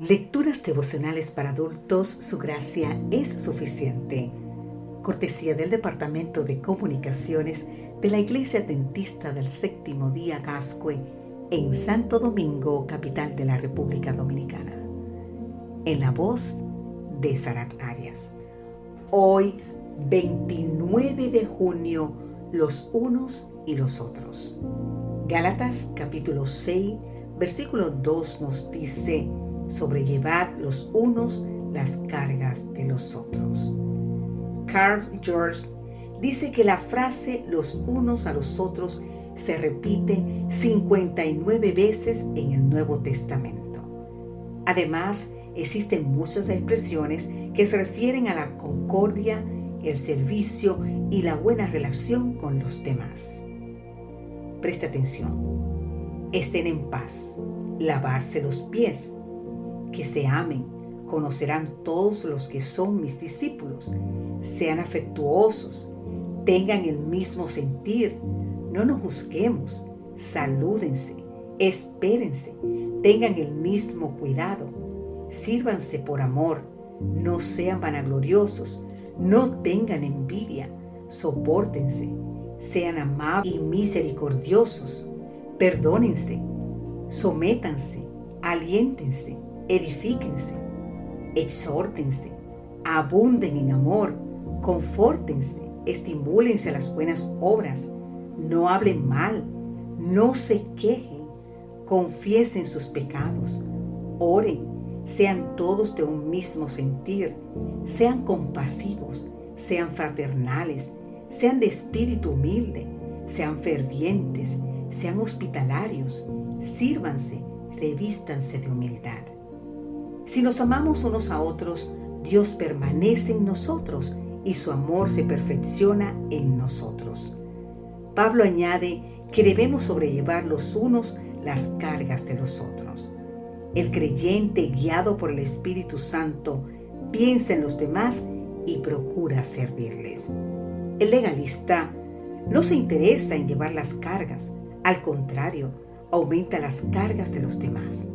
Lecturas devocionales para adultos, su gracia es suficiente. Cortesía del Departamento de Comunicaciones de la Iglesia Dentista del Séptimo Día Gascue en Santo Domingo, capital de la República Dominicana. En la voz de Sarat Arias. Hoy, 29 de junio, los unos y los otros. Gálatas capítulo 6, versículo 2 nos dice, sobrellevar los unos las cargas de los otros. Carl George dice que la frase los unos a los otros se repite 59 veces en el Nuevo Testamento. Además, existen muchas expresiones que se refieren a la concordia, el servicio y la buena relación con los demás. Preste atención. Estén en paz. Lavarse los pies que se amen, conocerán todos los que son mis discípulos, sean afectuosos, tengan el mismo sentir, no nos juzguemos, salúdense, espérense, tengan el mismo cuidado, sírvanse por amor, no sean vanagloriosos, no tengan envidia, soportense, sean amables y misericordiosos, perdónense, sométanse, aliéntense edifíquense, exhórtense, abunden en amor, confórtense, estimúlense a las buenas obras, no hablen mal, no se quejen, confiesen sus pecados, oren, sean todos de un mismo sentir, sean compasivos, sean fraternales, sean de espíritu humilde, sean fervientes, sean hospitalarios, sírvanse, revístanse de humildad. Si nos amamos unos a otros, Dios permanece en nosotros y su amor se perfecciona en nosotros. Pablo añade que debemos sobrellevar los unos las cargas de los otros. El creyente, guiado por el Espíritu Santo, piensa en los demás y procura servirles. El legalista no se interesa en llevar las cargas, al contrario, aumenta las cargas de los demás.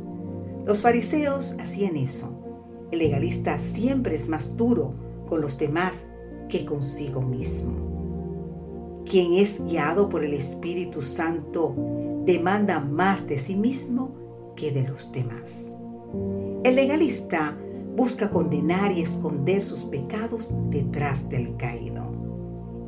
Los fariseos hacían eso. El legalista siempre es más duro con los demás que consigo mismo. Quien es guiado por el Espíritu Santo demanda más de sí mismo que de los demás. El legalista busca condenar y esconder sus pecados detrás del caído.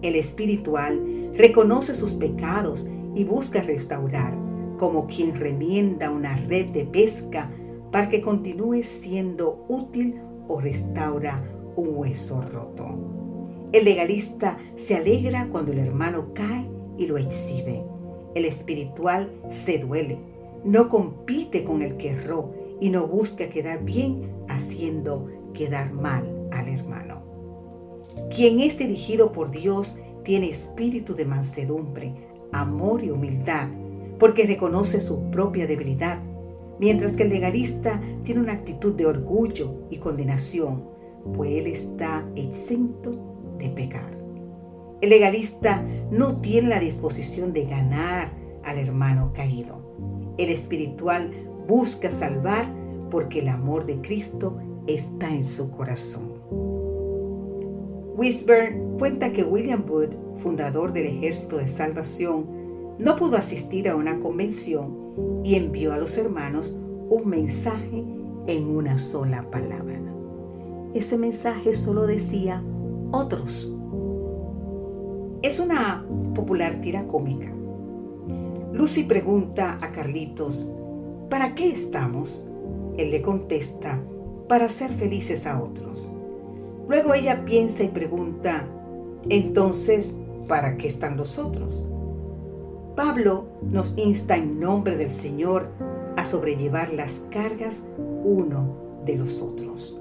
El espiritual reconoce sus pecados y busca restaurar, como quien remienda una red de pesca para que continúe siendo útil o restaura un hueso roto. El legalista se alegra cuando el hermano cae y lo exhibe. El espiritual se duele, no compite con el que erró y no busca quedar bien haciendo quedar mal al hermano. Quien es dirigido por Dios tiene espíritu de mansedumbre, amor y humildad, porque reconoce su propia debilidad mientras que el legalista tiene una actitud de orgullo y condenación, pues él está exento de pecar. El legalista no tiene la disposición de ganar al hermano caído. El espiritual busca salvar porque el amor de Cristo está en su corazón. Wisburn cuenta que William Wood, fundador del Ejército de Salvación, no pudo asistir a una convención y envió a los hermanos un mensaje en una sola palabra. Ese mensaje solo decía otros. Es una popular tira cómica. Lucy pregunta a Carlitos, ¿para qué estamos? Él le contesta, para ser felices a otros. Luego ella piensa y pregunta, entonces, ¿para qué están los otros? Pablo nos insta en nombre del Señor a sobrellevar las cargas uno de los otros.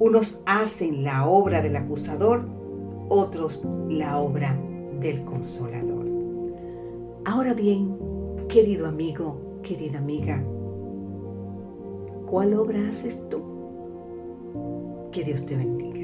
Unos hacen la obra del acusador, otros la obra del consolador. Ahora bien, querido amigo, querida amiga, ¿cuál obra haces tú? Que Dios te bendiga.